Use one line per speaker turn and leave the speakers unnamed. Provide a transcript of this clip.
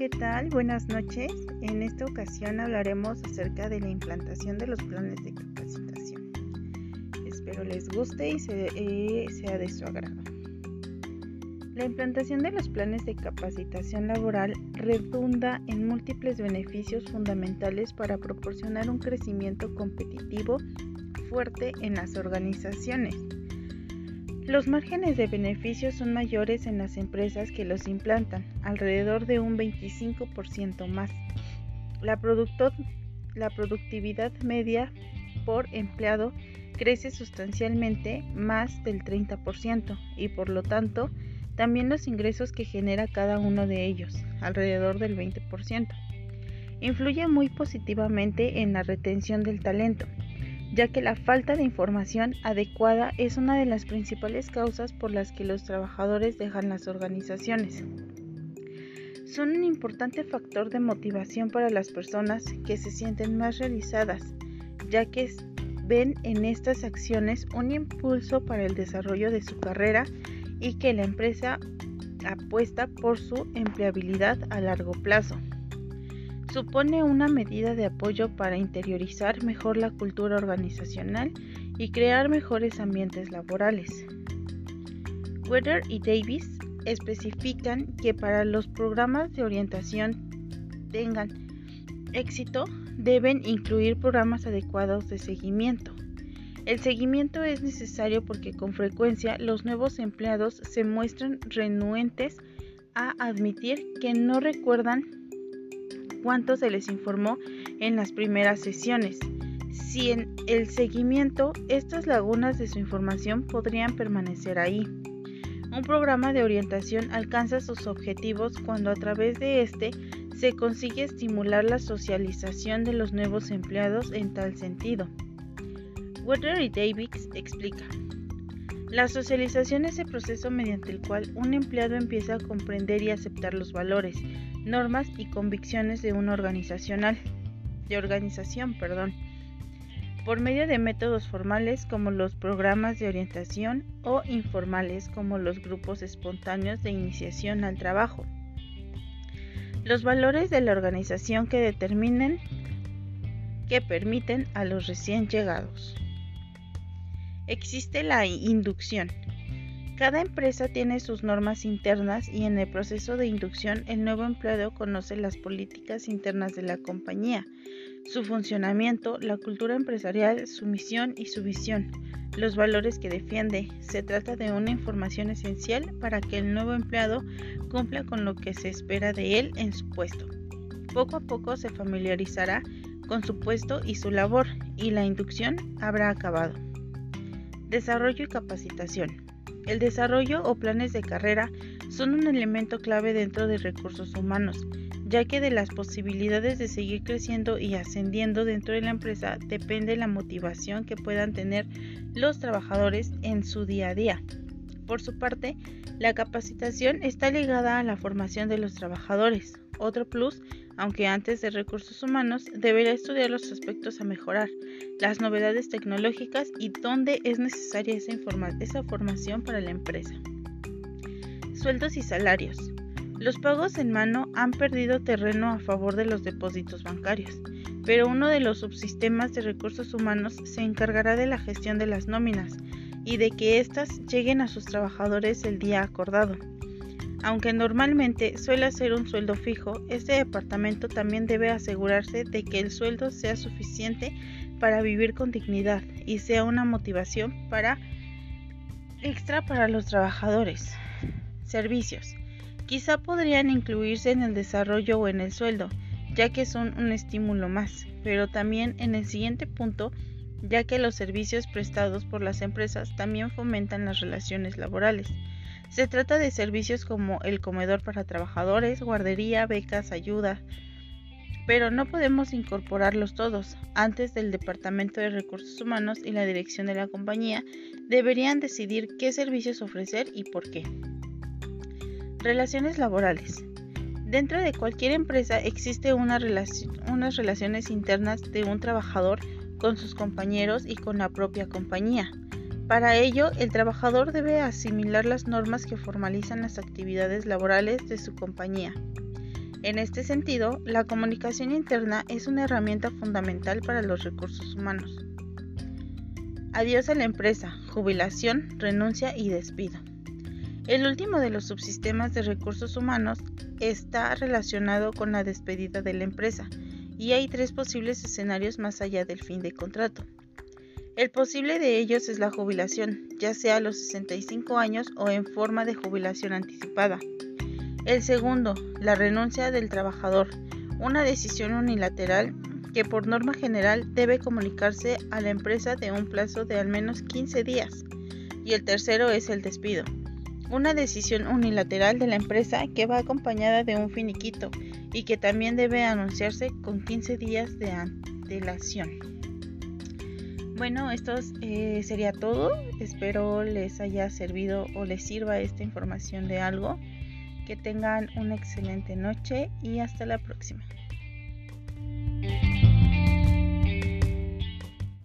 ¿qué tal? Buenas noches. En esta ocasión hablaremos acerca de la implantación de los planes de capacitación. Espero les guste y sea de su agrado. La implantación de los planes de capacitación laboral redunda en múltiples beneficios fundamentales para proporcionar un crecimiento competitivo fuerte en las organizaciones los márgenes de beneficio son mayores en las empresas que los implantan, alrededor de un 25% más. La, la productividad media por empleado crece sustancialmente más del 30% y por lo tanto también los ingresos que genera cada uno de ellos, alrededor del 20%. Influye muy positivamente en la retención del talento, ya que la falta de información adecuada es una de las principales causas por las que los trabajadores dejan las organizaciones. Son un importante factor de motivación para las personas que se sienten más realizadas, ya que ven en estas acciones un impulso para el desarrollo de su carrera y que la empresa apuesta por su empleabilidad a largo plazo supone una medida de apoyo para interiorizar mejor la cultura organizacional y crear mejores ambientes laborales. Weather y Davis especifican que para los programas de orientación tengan éxito deben incluir programas adecuados de seguimiento. El seguimiento es necesario porque con frecuencia los nuevos empleados se muestran renuentes a admitir que no recuerdan cuánto se les informó en las primeras sesiones. Si en el seguimiento estas lagunas de su información podrían permanecer ahí. Un programa de orientación alcanza sus objetivos cuando a través de este se consigue estimular la socialización de los nuevos empleados en tal sentido. Weather y Davis explica. La socialización es el proceso mediante el cual un empleado empieza a comprender y aceptar los valores, normas y convicciones de una organizacional, de organización, perdón, por medio de métodos formales como los programas de orientación o informales como los grupos espontáneos de iniciación al trabajo. Los valores de la organización que determinen que permiten a los recién llegados. Existe la inducción, cada empresa tiene sus normas internas y en el proceso de inducción el nuevo empleado conoce las políticas internas de la compañía, su funcionamiento, la cultura empresarial, su misión y su visión, los valores que defiende. Se trata de una información esencial para que el nuevo empleado cumpla con lo que se espera de él en su puesto. Poco a poco se familiarizará con su puesto y su labor y la inducción habrá acabado. Desarrollo y capacitación. El desarrollo o planes de carrera son un elemento clave dentro de recursos humanos, ya que de las posibilidades de seguir creciendo y ascendiendo dentro de la empresa depende la motivación que puedan tener los trabajadores en su día a día. Por su parte, la capacitación está ligada a la formación de los trabajadores. Otro plus aunque antes de recursos humanos deberá estudiar los aspectos a mejorar, las novedades tecnológicas y dónde es necesaria esa, esa formación para la empresa. Sueldos y salarios. Los pagos en mano han perdido terreno a favor de los depósitos bancarios, pero uno de los subsistemas de recursos humanos se encargará de la gestión de las nóminas y de que éstas lleguen a sus trabajadores el día acordado. Aunque normalmente suele ser un sueldo fijo, este departamento también debe asegurarse de que el sueldo sea suficiente para vivir con dignidad y sea una motivación para extra para los trabajadores. Servicios. Quizá podrían incluirse en el desarrollo o en el sueldo, ya que son un estímulo más, pero también en el siguiente punto, ya que los servicios prestados por las empresas también fomentan las relaciones laborales. Se trata de servicios como el comedor para trabajadores, guardería, becas, ayuda, pero no podemos incorporarlos todos. Antes del Departamento de Recursos Humanos y la dirección de la compañía deberían decidir qué servicios ofrecer y por qué. Relaciones laborales. Dentro de cualquier empresa existe una unas relaciones internas de un trabajador con sus compañeros y con la propia compañía. Para ello, el trabajador debe asimilar las normas que formalizan las actividades laborales de su compañía. En este sentido, la comunicación interna es una herramienta fundamental para los recursos humanos. Adiós a la empresa, jubilación, renuncia y despido. El último de los subsistemas de recursos humanos está relacionado con la despedida de la empresa y hay tres posibles escenarios más allá del fin de contrato. El posible de ellos es la jubilación, ya sea a los 65 años o en forma de jubilación anticipada. El segundo, la renuncia del trabajador, una decisión unilateral que por norma general debe comunicarse a la empresa de un plazo de al menos 15 días. Y el tercero es el despido, una decisión unilateral de la empresa que va acompañada de un finiquito y que también debe anunciarse con 15 días de antelación. Bueno, esto eh, sería todo. Espero les haya servido o les sirva esta información de algo. Que tengan una excelente noche y hasta la próxima.